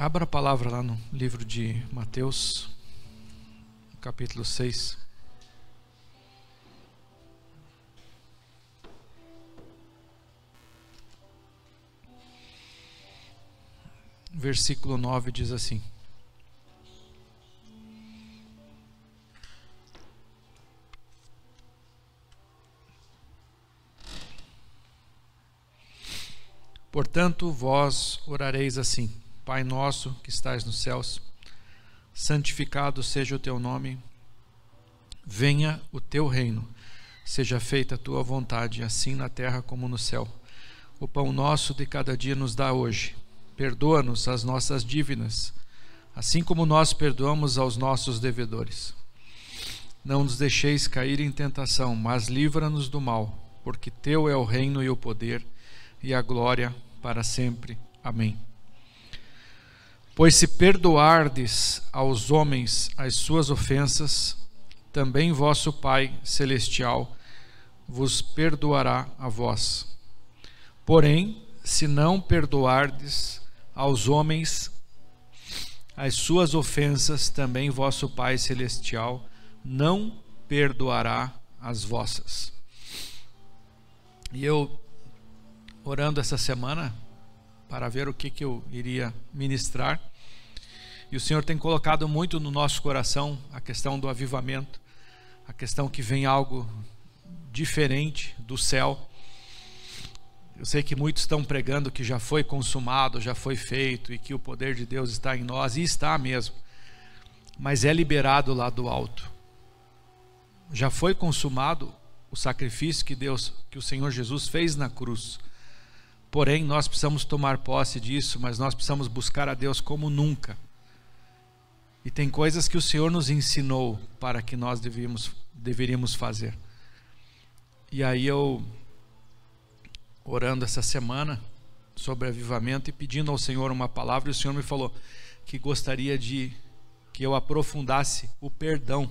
Abra a palavra lá no livro de Mateus, capítulo 6. Versículo 9 diz assim: Portanto, vós orareis assim: Pai nosso que estais nos céus, santificado seja o teu nome, venha o teu reino, seja feita a tua vontade, assim na terra como no céu. O pão nosso de cada dia nos dá hoje. Perdoa-nos as nossas dívidas, assim como nós perdoamos aos nossos devedores. Não nos deixeis cair em tentação, mas livra-nos do mal, porque teu é o reino e o poder e a glória para sempre. Amém. Pois se perdoardes aos homens as suas ofensas, também vosso Pai celestial vos perdoará a vós. Porém, se não perdoardes aos homens as suas ofensas, também vosso Pai celestial não perdoará as vossas. E eu orando essa semana para ver o que, que eu iria ministrar. E o Senhor tem colocado muito no nosso coração a questão do avivamento, a questão que vem algo diferente do céu. Eu sei que muitos estão pregando que já foi consumado, já foi feito e que o poder de Deus está em nós, e está mesmo, mas é liberado lá do alto. Já foi consumado o sacrifício que Deus, que o Senhor Jesus fez na cruz. Porém, nós precisamos tomar posse disso, mas nós precisamos buscar a Deus como nunca. E tem coisas que o Senhor nos ensinou para que nós devíamos, deveríamos fazer. E aí eu, orando essa semana sobre avivamento e pedindo ao Senhor uma palavra, o Senhor me falou que gostaria de que eu aprofundasse o perdão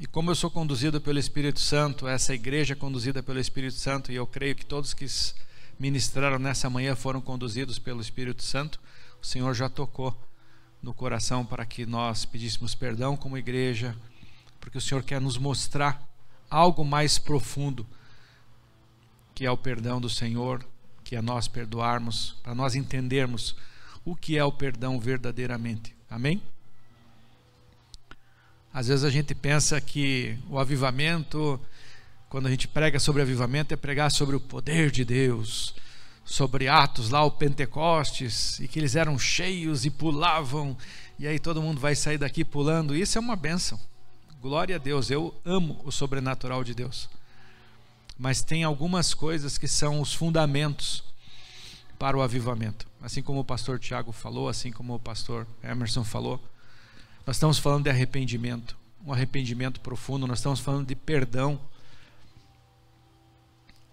e como eu sou conduzido pelo Espírito Santo, essa igreja é conduzida pelo Espírito Santo, e eu creio que todos que ministraram nessa manhã foram conduzidos pelo Espírito Santo, o Senhor já tocou no coração para que nós pedíssemos perdão como igreja, porque o Senhor quer nos mostrar algo mais profundo, que é o perdão do Senhor, que é nós perdoarmos, para nós entendermos o que é o perdão verdadeiramente. Amém? Às vezes a gente pensa que o avivamento, quando a gente prega sobre avivamento, é pregar sobre o poder de Deus, sobre Atos lá, o Pentecostes, e que eles eram cheios e pulavam, e aí todo mundo vai sair daqui pulando. Isso é uma benção. Glória a Deus, eu amo o sobrenatural de Deus. Mas tem algumas coisas que são os fundamentos para o avivamento. Assim como o pastor Tiago falou, assim como o pastor Emerson falou nós estamos falando de arrependimento, um arrependimento profundo, nós estamos falando de perdão.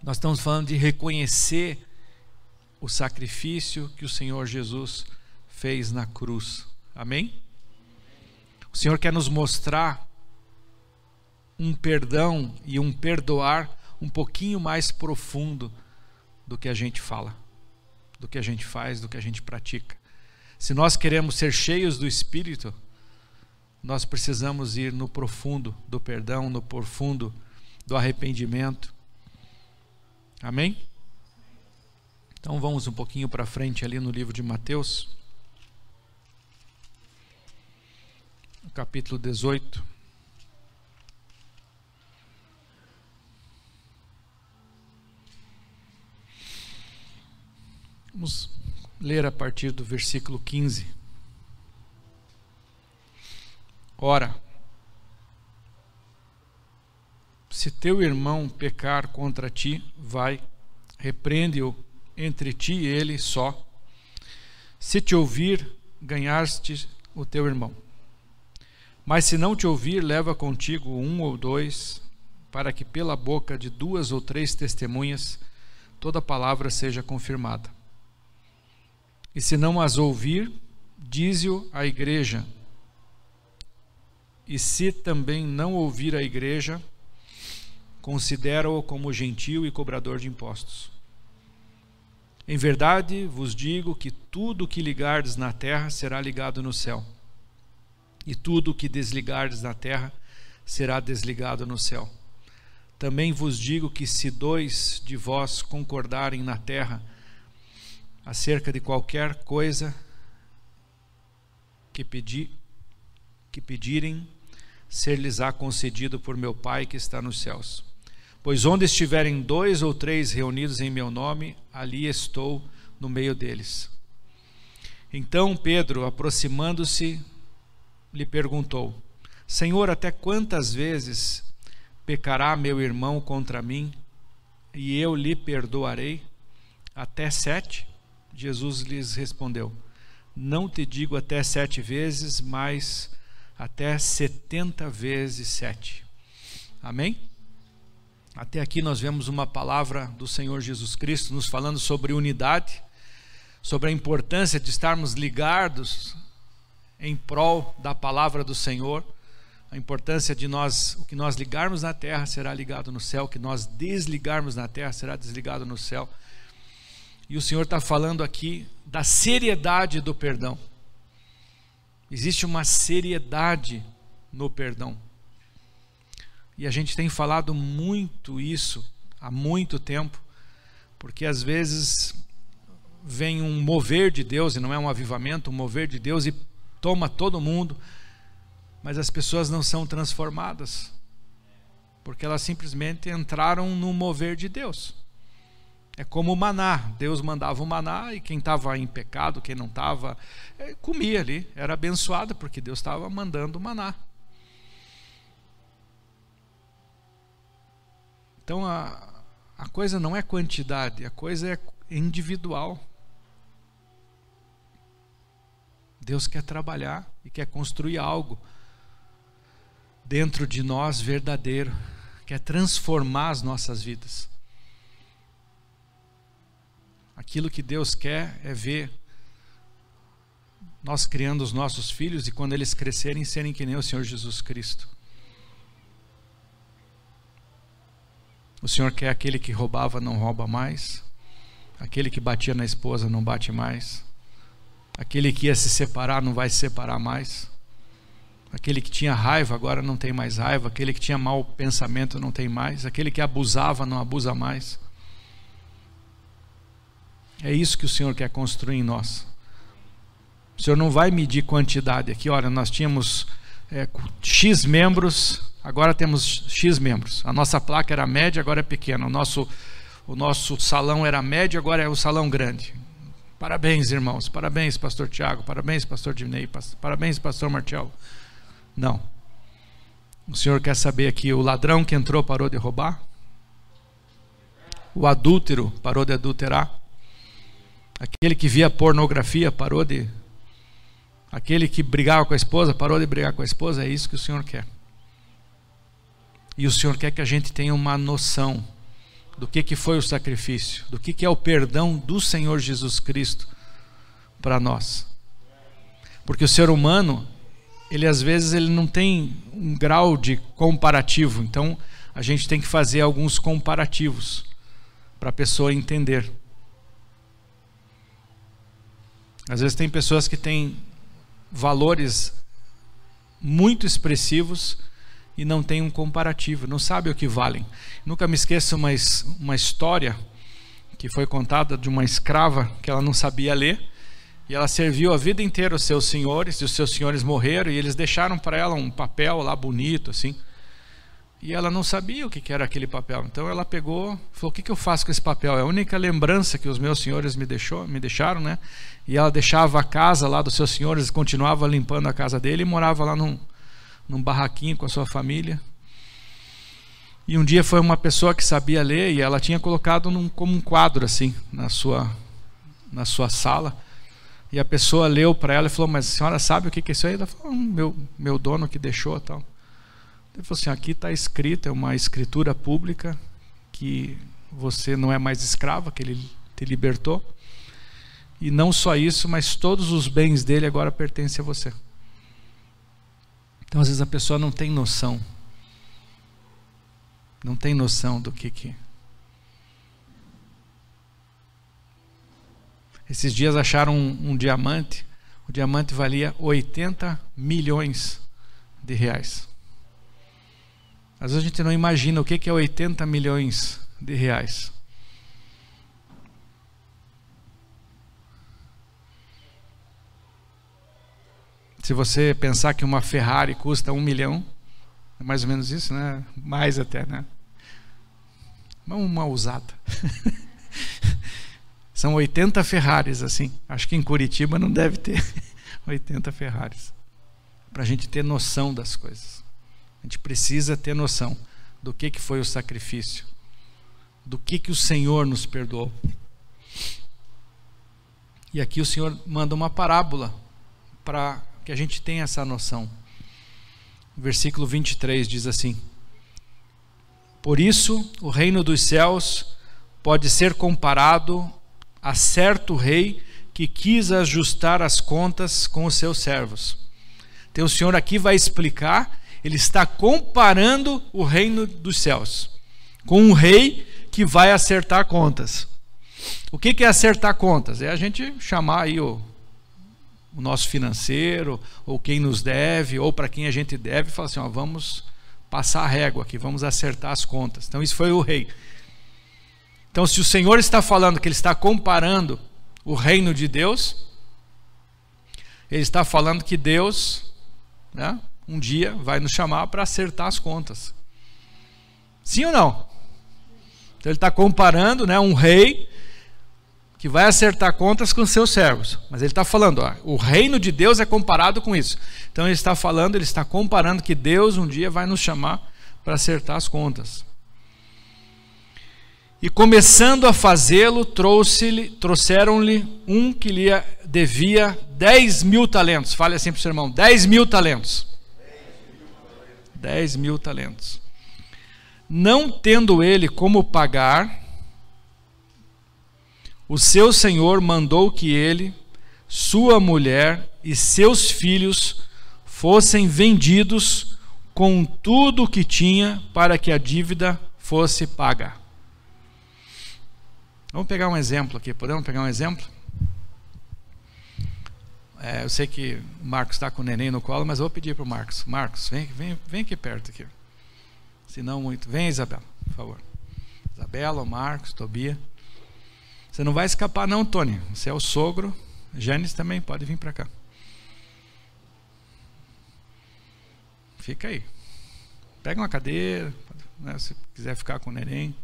Nós estamos falando de reconhecer o sacrifício que o Senhor Jesus fez na cruz. Amém? O Senhor quer nos mostrar um perdão e um perdoar um pouquinho mais profundo do que a gente fala, do que a gente faz, do que a gente pratica. Se nós queremos ser cheios do Espírito, nós precisamos ir no profundo do perdão, no profundo do arrependimento. Amém? Então vamos um pouquinho para frente ali no livro de Mateus, capítulo 18. Vamos ler a partir do versículo 15. Ora, se teu irmão pecar contra ti, vai, repreende-o entre ti e ele só. Se te ouvir, ganhaste o teu irmão. Mas se não te ouvir, leva contigo um ou dois, para que pela boca de duas ou três testemunhas toda palavra seja confirmada. E se não as ouvir, dize-o à igreja e se também não ouvir a igreja, considera-o como gentil e cobrador de impostos. Em verdade vos digo que tudo o que ligardes na terra será ligado no céu, e tudo o que desligardes na terra será desligado no céu. Também vos digo que se dois de vós concordarem na terra acerca de qualquer coisa que, pedi, que pedirem, ser-lhes-á concedido por meu Pai que está nos céus. Pois onde estiverem dois ou três reunidos em meu nome, ali estou no meio deles. Então Pedro, aproximando-se, lhe perguntou: Senhor, até quantas vezes pecará meu irmão contra mim e eu lhe perdoarei? Até sete? Jesus lhes respondeu: Não te digo até sete vezes, mas até setenta vezes sete. Amém? Até aqui nós vemos uma palavra do Senhor Jesus Cristo nos falando sobre unidade, sobre a importância de estarmos ligados em prol da palavra do Senhor, a importância de nós, o que nós ligarmos na terra será ligado no céu, o que nós desligarmos na terra será desligado no céu. E o Senhor está falando aqui da seriedade do perdão. Existe uma seriedade no perdão. E a gente tem falado muito isso há muito tempo, porque às vezes vem um mover de Deus, e não é um avivamento, um mover de Deus e toma todo mundo, mas as pessoas não são transformadas, porque elas simplesmente entraram no mover de Deus. É como o maná, Deus mandava o maná e quem estava em pecado, quem não estava, é, comia ali, era abençoado porque Deus estava mandando o maná. Então a, a coisa não é quantidade, a coisa é individual. Deus quer trabalhar e quer construir algo dentro de nós verdadeiro, quer transformar as nossas vidas. Aquilo que Deus quer é ver nós criando os nossos filhos e quando eles crescerem serem que nem o Senhor Jesus Cristo. O Senhor quer aquele que roubava não rouba mais, aquele que batia na esposa não bate mais, aquele que ia se separar não vai se separar mais, aquele que tinha raiva agora não tem mais raiva, aquele que tinha mau pensamento não tem mais, aquele que abusava não abusa mais. É isso que o Senhor quer construir em nós. O Senhor não vai medir quantidade aqui. Olha, nós tínhamos é, X membros Agora temos X membros. A nossa placa era média, agora é pequena. O nosso, o nosso salão era médio, agora é o salão grande. Parabéns, irmãos. Parabéns, pastor Tiago. Parabéns, pastor Dinei. Parabéns, pastor Martial. Não. O Senhor quer saber aqui: o ladrão que entrou parou de roubar? O adúltero parou de adulterar? Aquele que via pornografia parou de. Aquele que brigava com a esposa parou de brigar com a esposa? É isso que o Senhor quer. E o Senhor quer que a gente tenha uma noção do que, que foi o sacrifício, do que, que é o perdão do Senhor Jesus Cristo para nós. Porque o ser humano, ele às vezes ele não tem um grau de comparativo, então a gente tem que fazer alguns comparativos para a pessoa entender. Às vezes tem pessoas que têm valores muito expressivos e não tem um comparativo, não sabe o que valem. Nunca me esqueço uma, uma história que foi contada de uma escrava que ela não sabia ler e ela serviu a vida inteira os seus senhores e os seus senhores morreram e eles deixaram para ela um papel lá bonito assim e ela não sabia o que era aquele papel então ela pegou falou o que eu faço com esse papel é a única lembrança que os meus senhores me deixou me deixaram né e ela deixava a casa lá dos seus senhores continuava limpando a casa dele e morava lá num num barraquinho com a sua família. E um dia foi uma pessoa que sabia ler e ela tinha colocado num, como um quadro assim na sua na sua sala. E a pessoa leu para ela e falou: Mas a senhora sabe o que é isso aí? Ela falou: hum, meu, meu dono que deixou tal. Ele falou assim: Aqui está escrito, é uma escritura pública que você não é mais escrava, que ele te libertou. E não só isso, mas todos os bens dele agora pertencem a você. Então, às vezes, a pessoa não tem noção Não tem noção do que que. Esses dias acharam um, um diamante. O diamante valia 80 milhões de reais. Às vezes a gente não imagina o que é 80 milhões de reais. Se você pensar que uma Ferrari custa um milhão, é mais ou menos isso, né? Mais até, né? Uma usada. São 80 Ferraris, assim. Acho que em Curitiba não deve ter 80 Ferraris. Para a gente ter noção das coisas. Gente precisa ter noção do que, que foi o sacrifício. Do que, que o Senhor nos perdoou. E aqui o Senhor manda uma parábola para que a gente tenha essa noção. Versículo 23 diz assim: Por isso o reino dos céus pode ser comparado a certo rei que quis ajustar as contas com os seus servos. Então o Senhor aqui vai explicar, ele está comparando o reino dos céus com um rei que vai acertar contas. O que é acertar contas? É a gente chamar aí o o nosso financeiro, ou quem nos deve, ou para quem a gente deve, e fala assim: ó, vamos passar a régua aqui, vamos acertar as contas. Então, isso foi o rei. Então, se o Senhor está falando que ele está comparando o reino de Deus, ele está falando que Deus, né, um dia, vai nos chamar para acertar as contas. Sim ou não? Então, ele está comparando né, um rei que vai acertar contas com seus servos. Mas ele está falando, ó, o reino de Deus é comparado com isso. Então ele está falando, ele está comparando que Deus um dia vai nos chamar para acertar as contas. E começando a fazê-lo, trouxeram-lhe um que lhe devia 10 mil talentos. Fale assim para o seu irmão: 10 mil talentos. 10 mil talentos. Não tendo ele como pagar, o seu senhor mandou que ele, sua mulher e seus filhos fossem vendidos com tudo o que tinha para que a dívida fosse paga. Vamos pegar um exemplo aqui, podemos pegar um exemplo? É, eu sei que o Marcos está com o neném no colo, mas eu vou pedir para o Marcos. Marcos, vem, vem, vem aqui perto aqui. Se não muito. Vem, Isabela, por favor. Isabela, Marcos, Tobia. Você não vai escapar, não, Tony. Você é o sogro. Janis também pode vir para cá. Fica aí. Pega uma cadeira, né, se quiser ficar com o neném.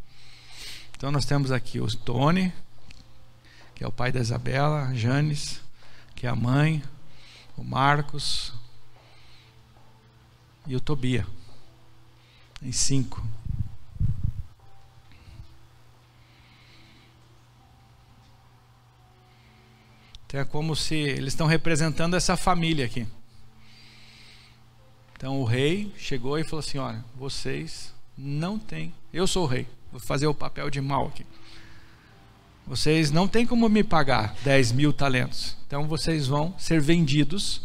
Então nós temos aqui o Tony, que é o pai da Isabela, Janis, que é a mãe, o Marcos e o Tobia. Em cinco. Então é como se eles estão representando essa família aqui. Então o rei chegou e falou assim: Olha, vocês não têm. Eu sou o rei, vou fazer o papel de mal aqui. Vocês não têm como me pagar 10 mil talentos. Então vocês vão ser vendidos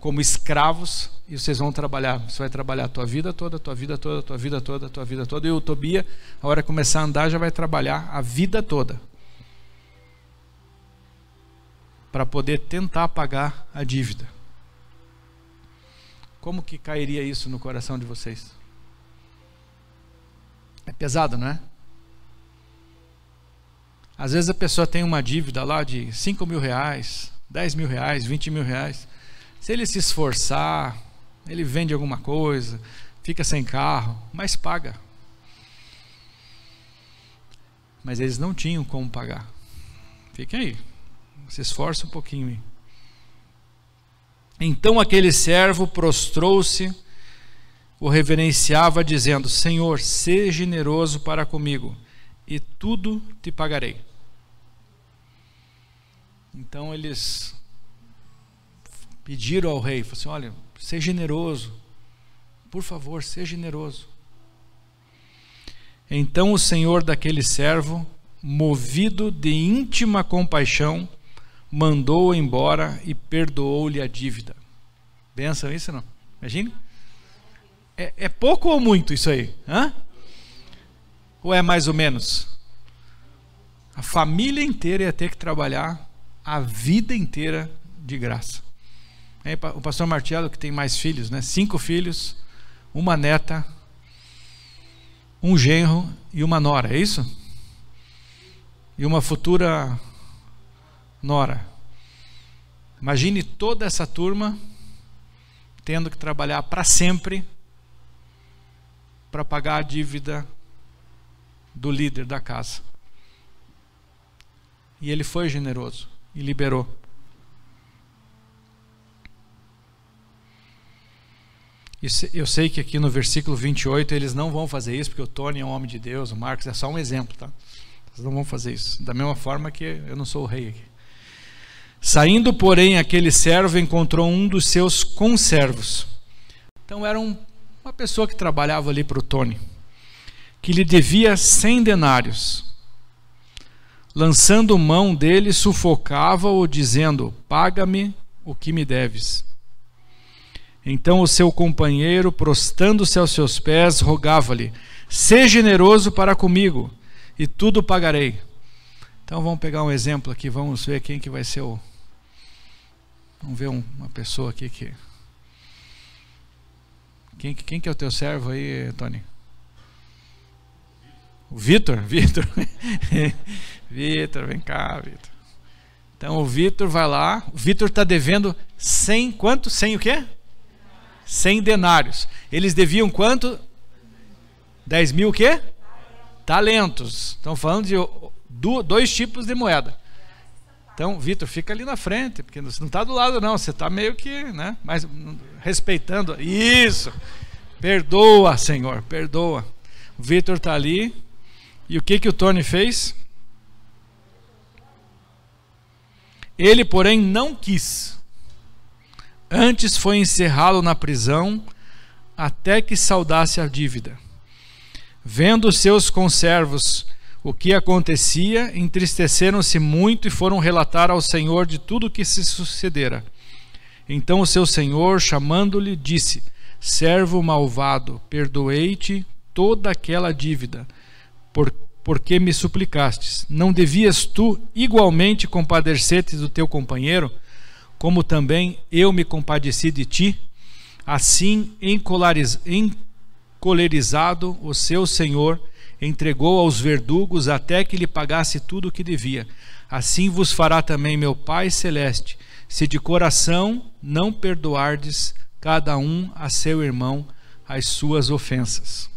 como escravos e vocês vão trabalhar. Você vai trabalhar a tua vida toda, a tua vida toda, a tua vida toda, a tua vida toda. E o Tobia, a hora que começar a andar, já vai trabalhar a vida toda. para poder tentar pagar a dívida. Como que cairia isso no coração de vocês? É pesado, não é? Às vezes a pessoa tem uma dívida lá de 5 mil reais, 10 mil reais, 20 mil reais. Se ele se esforçar, ele vende alguma coisa, fica sem carro, mas paga. Mas eles não tinham como pagar. Fiquem aí. Se esforça um pouquinho. Então aquele servo prostrou-se, o reverenciava, dizendo: Senhor, seja generoso para comigo, e tudo te pagarei. Então eles pediram ao rei, assim, olha, seja generoso, por favor, seja generoso. Então o senhor daquele servo, movido de íntima compaixão, mandou-o embora e perdoou-lhe a dívida. Benção isso não? Imagine. É, é, pouco ou muito isso aí? Hã? Ou é mais ou menos? A família inteira ia ter que trabalhar a vida inteira de graça. O pastor Martiello, que tem mais filhos, né? cinco filhos, uma neta, um genro e uma nora, é isso? E uma futura nora. Imagine toda essa turma tendo que trabalhar para sempre para pagar a dívida do líder da casa. E ele foi generoso e liberou. Eu sei que aqui no versículo 28 eles não vão fazer isso, porque o Tony é um homem de Deus, o Marcos é só um exemplo, tá? Eles não vão fazer isso. Da mesma forma que eu não sou o rei aqui. Saindo, porém, aquele servo encontrou um dos seus conservos. Então era um, uma pessoa que trabalhava ali para o Tony, que lhe devia cem denários. Lançando mão dele, sufocava-o, dizendo: Paga-me o que me deves. Então o seu companheiro, prostando-se aos seus pés, rogava-lhe: Seja generoso para comigo, e tudo pagarei. Então vamos pegar um exemplo aqui, vamos ver quem que vai ser o. Vamos ver um, uma pessoa aqui que. Quem, quem que é o teu servo aí, Tony? O Vitor? Vitor. Vitor, vem cá, Vitor. Então o Vitor vai lá. O Vitor está devendo 100, quanto? 100 o quê? 100 denários. Eles deviam quanto? 10 mil o quê? Talentos. Estão falando de dois tipos de moeda. Então, Vitor, fica ali na frente, porque você não está do lado, não. Você está meio que, né? Mas respeitando. Isso. Perdoa, Senhor, perdoa. O Vitor está ali. E o que, que o Tony fez? Ele, porém, não quis. Antes foi encerrá-lo na prisão até que saudasse a dívida. Vendo seus conservos o que acontecia, entristeceram-se muito e foram relatar ao Senhor de tudo o que se sucedera. Então o seu senhor, chamando-lhe, disse: Servo malvado, perdoei-te toda aquela dívida, por, porque me suplicastes. Não devias tu igualmente compadecer-te do teu companheiro? como também eu me compadeci de ti, assim encolerizado o seu senhor entregou aos verdugos até que lhe pagasse tudo o que devia. Assim vos fará também meu Pai celeste, se de coração não perdoardes cada um a seu irmão as suas ofensas.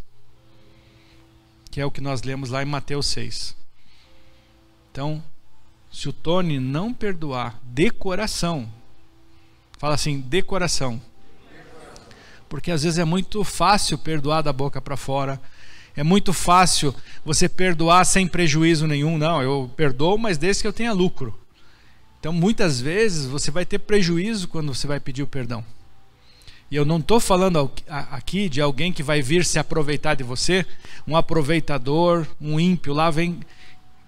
Que é o que nós lemos lá em Mateus 6. Então, se o Tony não perdoar de coração, fala assim, de coração. Porque às vezes é muito fácil perdoar da boca para fora. É muito fácil você perdoar sem prejuízo nenhum. Não, eu perdoo, mas desde que eu tenha lucro. Então, muitas vezes você vai ter prejuízo quando você vai pedir o perdão. E eu não estou falando aqui de alguém que vai vir se aproveitar de você, um aproveitador, um ímpio lá vem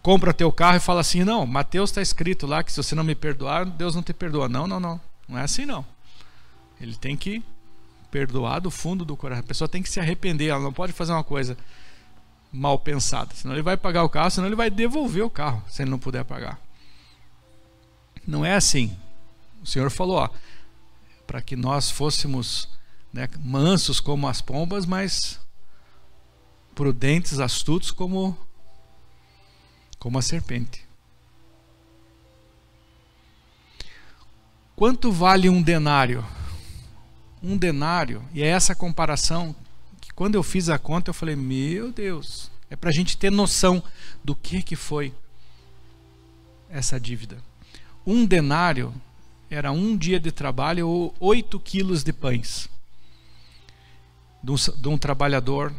compra teu carro e fala assim: não, Mateus está escrito lá que se você não me perdoar, Deus não te perdoa. Não, não, não. Não é assim não. Ele tem que perdoar do fundo do coração. A pessoa tem que se arrepender. Ela não pode fazer uma coisa mal pensada. Senão ele vai pagar o carro, senão ele vai devolver o carro se ele não puder pagar. Não é assim. O Senhor falou, para que nós fôssemos né, mansos como as pombas, mas prudentes, astutos como como a serpente. Quanto vale um denário? Um denário, e é essa comparação que quando eu fiz a conta eu falei: Meu Deus, é para a gente ter noção do que, que foi essa dívida. Um denário era um dia de trabalho ou oito quilos de pães de um, de um trabalhador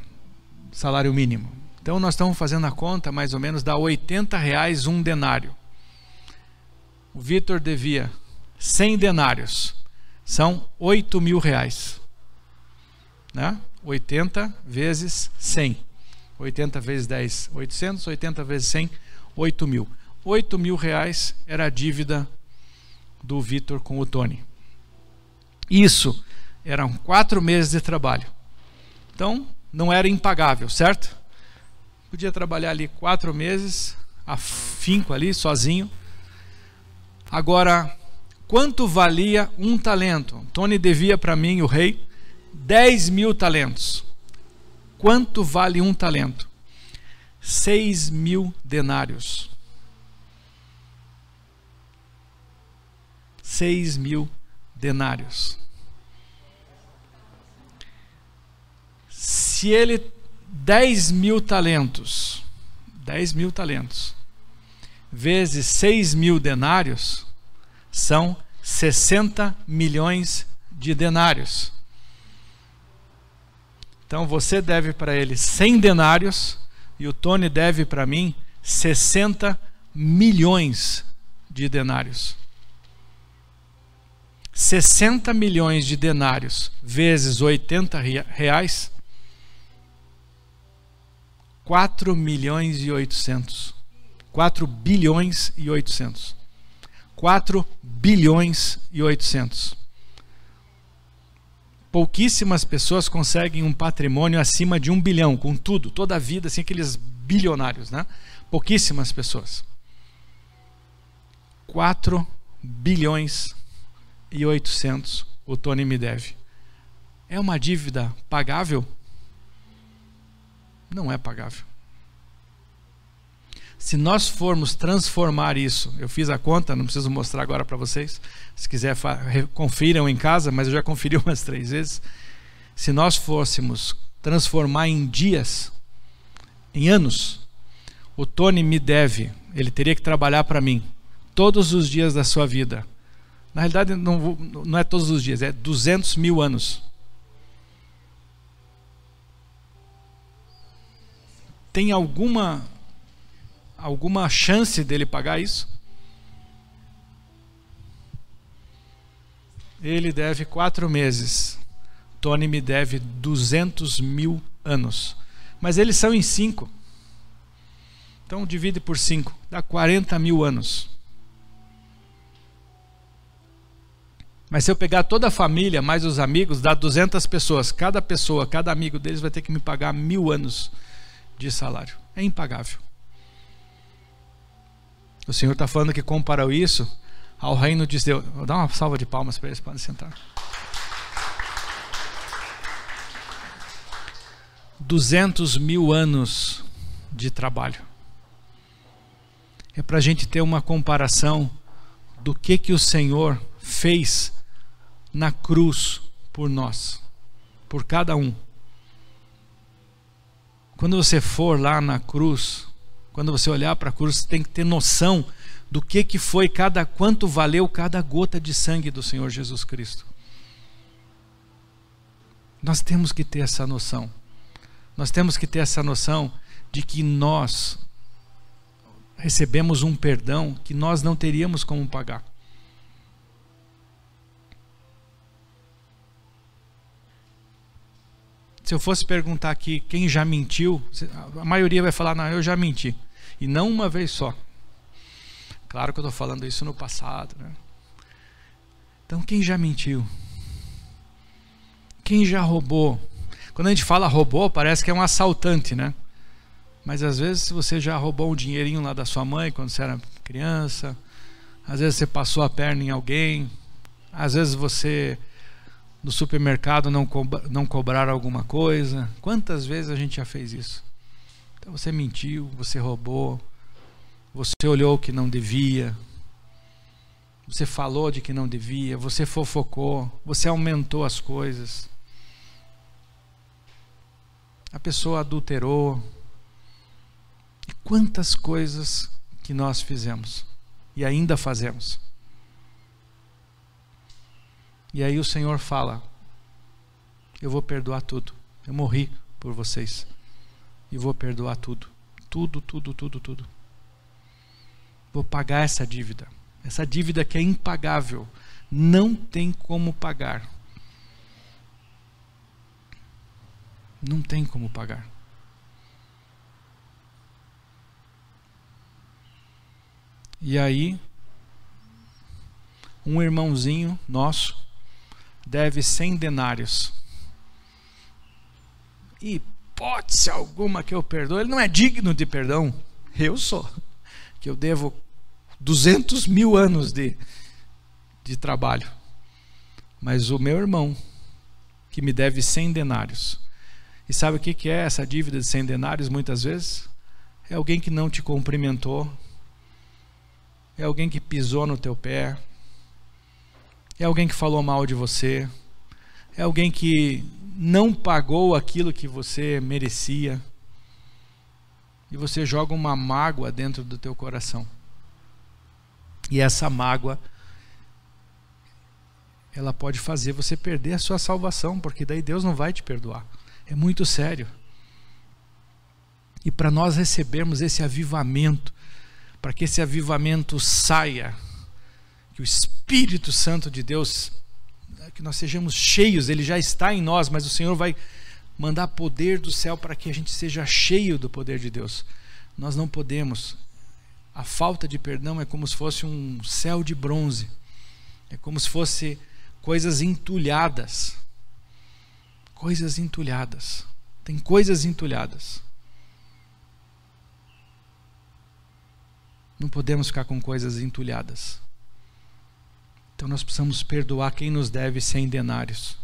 salário mínimo. Então nós estamos fazendo a conta, mais ou menos, dá 80 reais um denário. O Vitor devia 100 denários. São 8 mil reais. Né? 80 vezes 100. 80 vezes 10, 800. 80 vezes 100, 8 mil. 8 mil reais era a dívida do Vitor com o Tony. Isso eram quatro meses de trabalho. Então, não era impagável, certo? Podia trabalhar ali quatro meses, afinco ali, sozinho. Agora, quanto valia um talento? Tony devia para mim, o rei, 10 mil talentos. Quanto vale um talento? 6 mil denários. 6 mil denários. Se ele 10 mil talentos, 10 mil talentos, vezes 6 mil denários, são 60 milhões de denários. Então você deve para ele 100 denários e o Tony deve para mim 60 milhões de denários. 60 milhões de denários vezes 80 reais, 4 milhões e 800. 4 bilhões e 800. 4 bilhões e 800. Pouquíssimas pessoas conseguem um patrimônio acima de um bilhão, com tudo, toda a vida, assim, aqueles bilionários, né? Pouquíssimas pessoas. 4 bilhões e 800 o Tony me deve. É uma dívida pagável? Não é pagável. Se nós formos transformar isso, eu fiz a conta, não preciso mostrar agora para vocês. Se quiser, confiram em casa, mas eu já conferi umas três vezes. Se nós fôssemos transformar em dias, em anos, o Tony me deve, ele teria que trabalhar para mim todos os dias da sua vida. Na realidade, não, não é todos os dias, é 200 mil anos. Tem alguma alguma chance dele pagar isso? Ele deve quatro meses. Tony me deve 200 mil anos. Mas eles são em cinco. Então divide por cinco, dá 40 mil anos. Mas se eu pegar toda a família, mais os amigos, dá 200 pessoas. Cada pessoa, cada amigo deles vai ter que me pagar mil anos de salário. É impagável. O Senhor está falando que comparou isso ao reino de Deus. Dar uma salva de palmas para eles, podem sentar. 200 mil anos de trabalho. É para a gente ter uma comparação do que, que o Senhor fez na cruz por nós, por cada um. Quando você for lá na cruz, quando você olhar para a cruz, você tem que ter noção do que que foi cada quanto valeu cada gota de sangue do Senhor Jesus Cristo. Nós temos que ter essa noção. Nós temos que ter essa noção de que nós recebemos um perdão que nós não teríamos como pagar. Se eu fosse perguntar aqui quem já mentiu, a maioria vai falar: não, eu já menti. E não uma vez só. Claro que eu estou falando isso no passado. Né? Então, quem já mentiu? Quem já roubou? Quando a gente fala roubou, parece que é um assaltante, né? Mas às vezes você já roubou um dinheirinho lá da sua mãe quando você era criança. Às vezes você passou a perna em alguém. Às vezes você no supermercado não, co não cobrar alguma coisa. Quantas vezes a gente já fez isso? Então você mentiu, você roubou, você olhou o que não devia, você falou de que não devia, você fofocou, você aumentou as coisas. A pessoa adulterou. E quantas coisas que nós fizemos e ainda fazemos. E aí o Senhor fala: Eu vou perdoar tudo. Eu morri por vocês e vou perdoar tudo. Tudo, tudo, tudo, tudo. Vou pagar essa dívida. Essa dívida que é impagável. Não tem como pagar. Não tem como pagar. E aí, um irmãozinho nosso deve 100 denários. Hipótese alguma que eu perdoe. Ele não é digno de perdão. Eu sou. Que eu devo 200 mil anos de, de trabalho. Mas o meu irmão, que me deve 100 denários. E sabe o que é essa dívida de 100 denários muitas vezes? É alguém que não te cumprimentou. É alguém que pisou no teu pé. É alguém que falou mal de você. É alguém que não pagou aquilo que você merecia. E você joga uma mágoa dentro do teu coração. E essa mágoa ela pode fazer você perder a sua salvação, porque daí Deus não vai te perdoar. É muito sério. E para nós recebermos esse avivamento, para que esse avivamento saia, que o Espírito Santo de Deus, que nós sejamos cheios, ele já está em nós, mas o Senhor vai mandar poder do céu para que a gente seja cheio do poder de Deus. Nós não podemos. A falta de perdão é como se fosse um céu de bronze. É como se fosse coisas entulhadas. Coisas entulhadas. Tem coisas entulhadas. Não podemos ficar com coisas entulhadas. Então nós precisamos perdoar quem nos deve cem denários,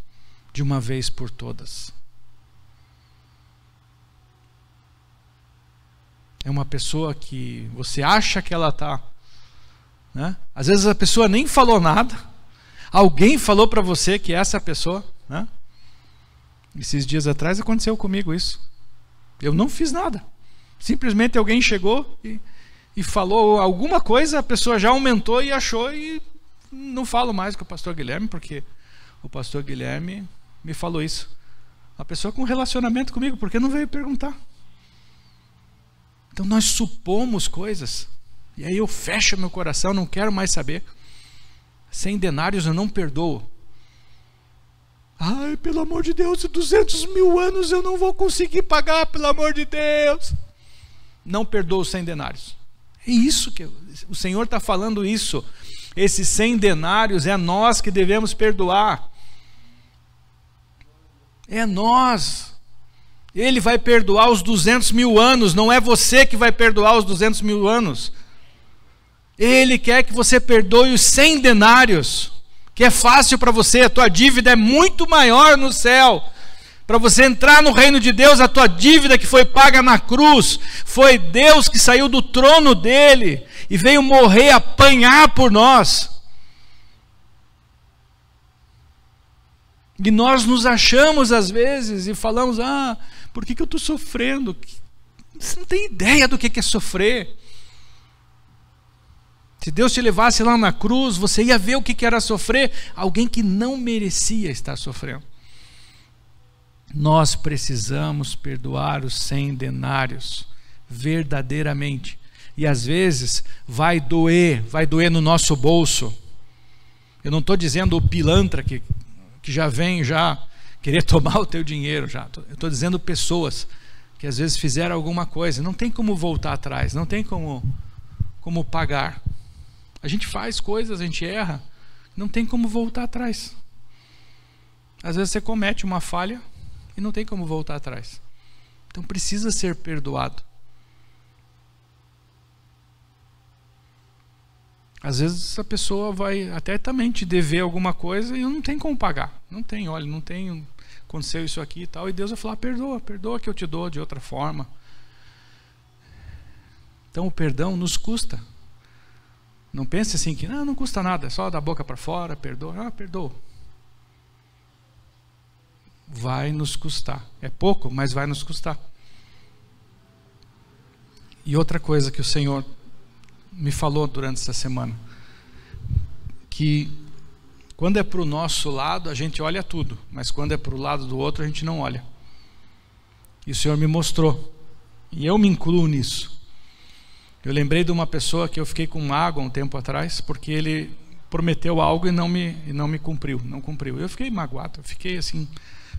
de uma vez por todas. É uma pessoa que você acha que ela está. Né? Às vezes a pessoa nem falou nada, alguém falou para você que é essa pessoa. Né? Esses dias atrás aconteceu comigo isso. Eu não fiz nada. Simplesmente alguém chegou e e falou alguma coisa, a pessoa já aumentou e achou e não falo mais com o pastor Guilherme, porque o pastor Guilherme me falou isso. A pessoa com relacionamento comigo, porque não veio perguntar. Então nós supomos coisas, e aí eu fecho meu coração, não quero mais saber. Sem denários eu não perdoo. Ai, pelo amor de Deus, 200 mil anos eu não vou conseguir pagar, pelo amor de Deus. Não perdoo sem denários. É isso que o Senhor está falando isso. Esses cem denários é nós que devemos perdoar. É nós. Ele vai perdoar os 200 mil anos, não é você que vai perdoar os 200 mil anos. Ele quer que você perdoe os 100 denários, que é fácil para você, a tua dívida é muito maior no céu. Para você entrar no reino de Deus, a tua dívida que foi paga na cruz, foi Deus que saiu do trono dele e veio morrer, apanhar por nós. E nós nos achamos às vezes e falamos: ah, por que, que eu estou sofrendo? Você não tem ideia do que é sofrer. Se Deus te levasse lá na cruz, você ia ver o que era sofrer alguém que não merecia estar sofrendo. Nós precisamos perdoar os cem denários, verdadeiramente. E às vezes vai doer, vai doer no nosso bolso. Eu não estou dizendo o pilantra que, que já vem já querer tomar o teu dinheiro já. Eu estou dizendo pessoas que às vezes fizeram alguma coisa. Não tem como voltar atrás, não tem como, como pagar. A gente faz coisas, a gente erra, não tem como voltar atrás. Às vezes você comete uma falha, e não tem como voltar atrás. Então precisa ser perdoado. Às vezes a pessoa vai até também te dever alguma coisa e não tem como pagar. Não tem, olha, não tem, aconteceu isso aqui e tal. E Deus vai falar: perdoa, perdoa que eu te dou de outra forma. Então o perdão nos custa. Não pense assim que não, não custa nada, é só da boca para fora, perdoa. Ah, perdoa vai nos custar. É pouco, mas vai nos custar. E outra coisa que o Senhor me falou durante essa semana, que quando é para o nosso lado, a gente olha tudo, mas quando é para o lado do outro, a gente não olha. E o Senhor me mostrou, e eu me incluo nisso. Eu lembrei de uma pessoa que eu fiquei com mágoa um tempo atrás, porque ele prometeu algo e não me, e não me cumpriu, não cumpriu. Eu fiquei magoado, eu fiquei assim,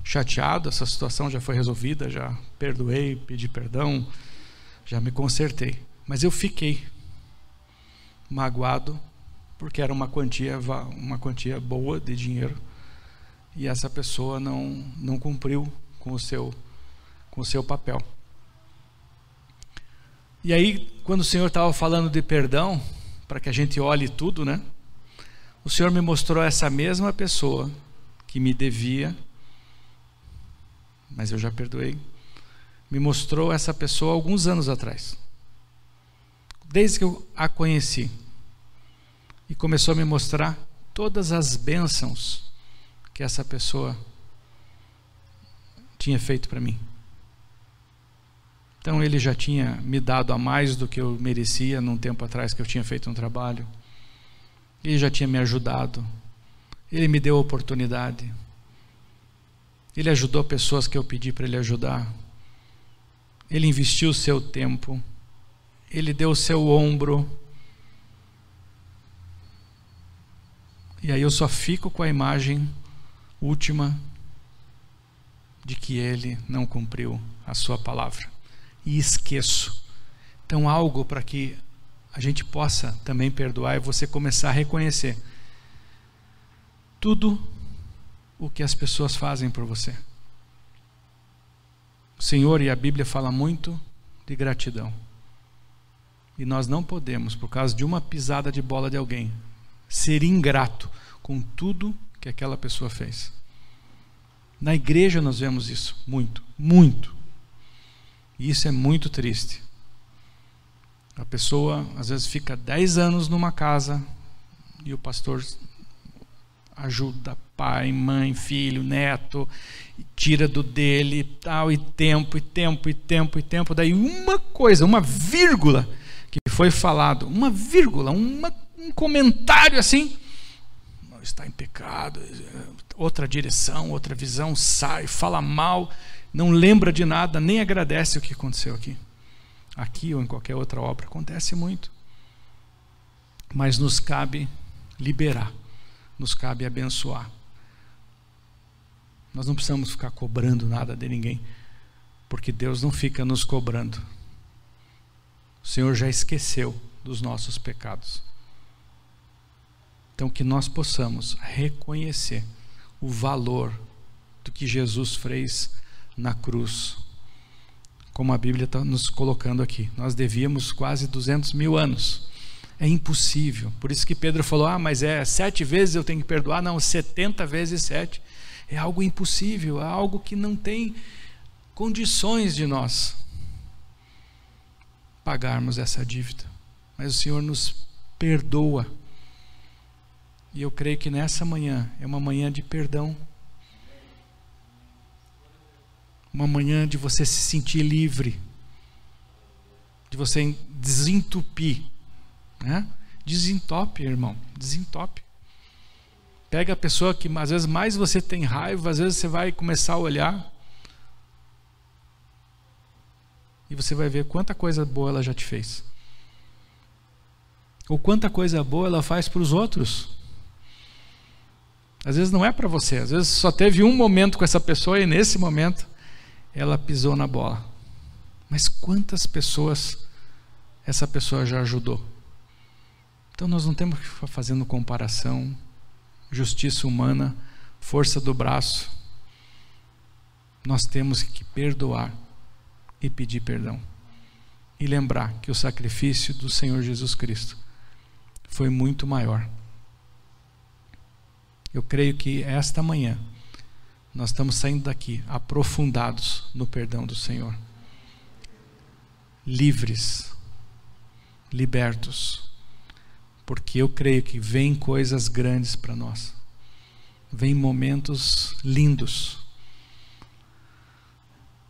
chateado, essa situação já foi resolvida, já perdoei, pedi perdão, já me consertei. Mas eu fiquei magoado porque era uma quantia, uma quantia boa de dinheiro e essa pessoa não, não cumpriu com o seu com o seu papel. E aí, quando o Senhor estava falando de perdão, para que a gente olhe tudo, né? O Senhor me mostrou essa mesma pessoa que me devia, mas eu já perdoei. Me mostrou essa pessoa alguns anos atrás. Desde que eu a conheci. E começou a me mostrar todas as bênçãos que essa pessoa tinha feito para mim. Então ele já tinha me dado a mais do que eu merecia num tempo atrás que eu tinha feito um trabalho. Ele já tinha me ajudado. Ele me deu oportunidade. Ele ajudou pessoas que eu pedi para ele ajudar. Ele investiu o seu tempo. Ele deu o seu ombro. E aí eu só fico com a imagem última de que ele não cumpriu a sua palavra e esqueço. Então, algo para que a gente possa também perdoar é você começar a reconhecer tudo o que as pessoas fazem por você. O Senhor e a Bíblia fala muito de gratidão. E nós não podemos, por causa de uma pisada de bola de alguém, ser ingrato com tudo que aquela pessoa fez. Na igreja nós vemos isso muito, muito. E isso é muito triste. A pessoa às vezes fica 10 anos numa casa e o pastor ajuda pai, mãe, filho, neto, tira do dele tal, e tempo, e tempo, e tempo, e tempo. Daí uma coisa, uma vírgula foi falado, uma vírgula, uma, um comentário assim, está em pecado, outra direção, outra visão, sai, fala mal não lembra de nada, nem agradece o que aconteceu aqui. Aqui ou em qualquer outra obra, acontece muito. Mas nos cabe liberar, nos cabe abençoar. Nós não precisamos ficar cobrando nada de ninguém, porque Deus não fica nos cobrando. O Senhor já esqueceu dos nossos pecados. Então, que nós possamos reconhecer o valor do que Jesus fez na cruz, como a Bíblia está nos colocando aqui. Nós devíamos quase 200 mil anos. É impossível. Por isso que Pedro falou: ah, mas é sete vezes eu tenho que perdoar. Não, 70 vezes sete. É algo impossível, é algo que não tem condições de nós pagarmos essa dívida. Mas o Senhor nos perdoa. E eu creio que nessa manhã é uma manhã de perdão uma manhã de você se sentir livre, de você desentupir, né? Desentope, irmão, desentope. Pega a pessoa que às vezes mais você tem raiva, às vezes você vai começar a olhar e você vai ver quanta coisa boa ela já te fez. Ou quanta coisa boa ela faz para os outros. Às vezes não é para você, às vezes só teve um momento com essa pessoa e nesse momento ela pisou na bola. Mas quantas pessoas essa pessoa já ajudou? Então nós não temos que ficar fazendo comparação, justiça humana, força do braço. Nós temos que perdoar e pedir perdão. E lembrar que o sacrifício do Senhor Jesus Cristo foi muito maior. Eu creio que esta manhã nós estamos saindo daqui aprofundados no perdão do Senhor, livres, libertos, porque eu creio que vem coisas grandes para nós, vem momentos lindos,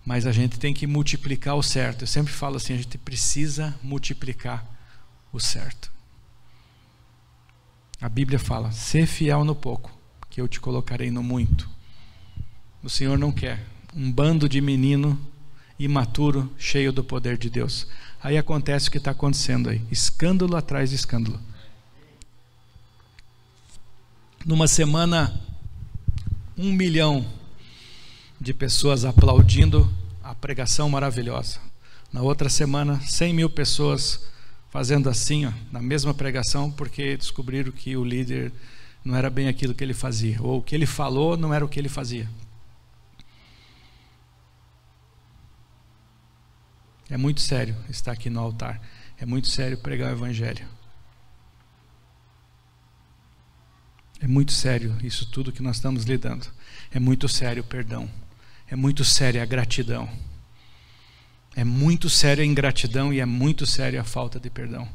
mas a gente tem que multiplicar o certo. Eu sempre falo assim: a gente precisa multiplicar o certo. A Bíblia fala: ser fiel no pouco, que eu te colocarei no muito. O Senhor não quer um bando de menino imaturo, cheio do poder de Deus. Aí acontece o que está acontecendo aí: escândalo atrás de escândalo. Numa semana, um milhão de pessoas aplaudindo a pregação maravilhosa. Na outra semana, cem mil pessoas fazendo assim, ó, na mesma pregação, porque descobriram que o líder não era bem aquilo que ele fazia, ou o que ele falou não era o que ele fazia. É muito sério estar aqui no altar. É muito sério pregar o Evangelho. É muito sério isso tudo que nós estamos lidando. É muito sério o perdão. É muito séria a gratidão. É muito séria a ingratidão e é muito séria a falta de perdão.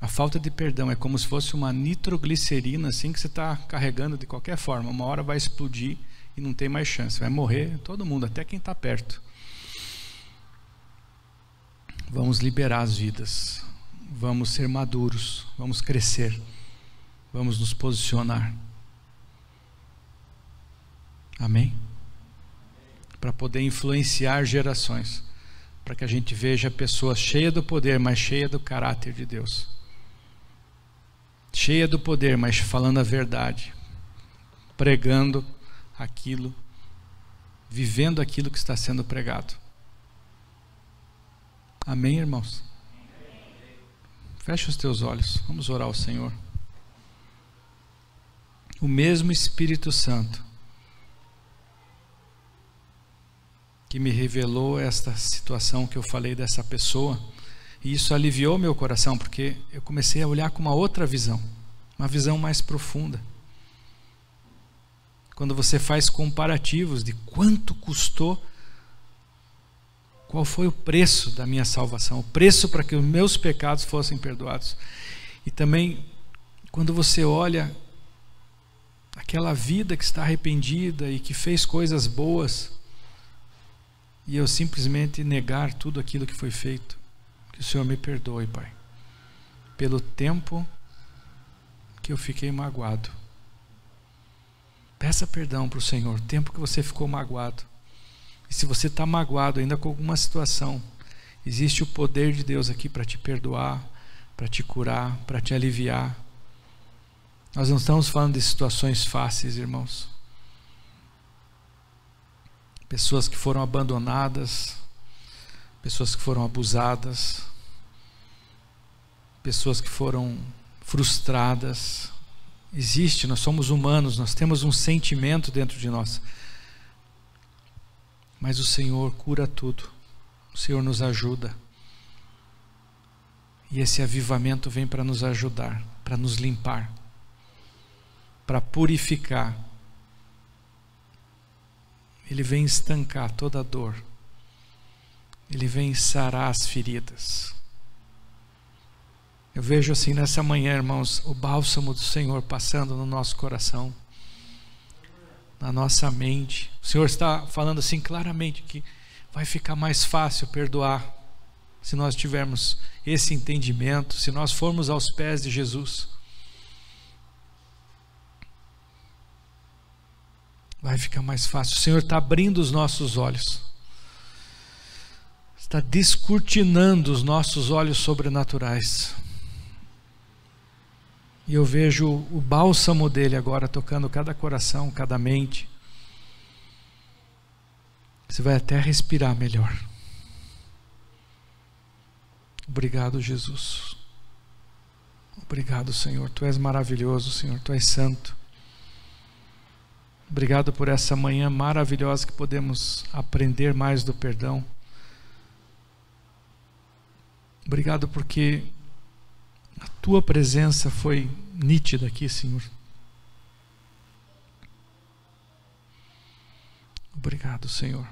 A falta de perdão é como se fosse uma nitroglicerina assim que você está carregando de qualquer forma. Uma hora vai explodir e não tem mais chance. Vai morrer todo mundo, até quem está perto. Vamos liberar as vidas. Vamos ser maduros. Vamos crescer. Vamos nos posicionar. Amém? Para poder influenciar gerações. Para que a gente veja pessoas cheias do poder, mas cheias do caráter de Deus cheia do poder, mas falando a verdade, pregando aquilo, vivendo aquilo que está sendo pregado. Amém, irmãos? Feche os teus olhos, vamos orar ao Senhor. O mesmo Espírito Santo que me revelou esta situação que eu falei dessa pessoa e isso aliviou meu coração, porque eu comecei a olhar com uma outra visão, uma visão mais profunda. Quando você faz comparativos de quanto custou, qual foi o preço da minha salvação, o preço para que os meus pecados fossem perdoados. E também, quando você olha aquela vida que está arrependida e que fez coisas boas, e eu simplesmente negar tudo aquilo que foi feito. Que o Senhor me perdoe, Pai, pelo tempo que eu fiquei magoado. Peça perdão para o Senhor, tempo que você ficou magoado. E se você está magoado ainda com alguma situação, existe o poder de Deus aqui para te perdoar, para te curar, para te aliviar. Nós não estamos falando de situações fáceis, irmãos. Pessoas que foram abandonadas, pessoas que foram abusadas, pessoas que foram frustradas. Existe, nós somos humanos, nós temos um sentimento dentro de nós. Mas o Senhor cura tudo. O Senhor nos ajuda. E esse avivamento vem para nos ajudar, para nos limpar, para purificar. Ele vem estancar toda a dor. Ele vem sarar as feridas. Eu vejo assim nessa manhã, irmãos, o bálsamo do Senhor passando no nosso coração, na nossa mente. O Senhor está falando assim claramente que vai ficar mais fácil perdoar se nós tivermos esse entendimento, se nós formos aos pés de Jesus. Vai ficar mais fácil. O Senhor está abrindo os nossos olhos, está descortinando os nossos olhos sobrenaturais e eu vejo o bálsamo dele agora tocando cada coração, cada mente. Você vai até respirar melhor. Obrigado, Jesus. Obrigado, Senhor. Tu és maravilhoso, Senhor. Tu és santo. Obrigado por essa manhã maravilhosa que podemos aprender mais do perdão. Obrigado porque a tua presença foi nítida aqui, Senhor. Obrigado, Senhor.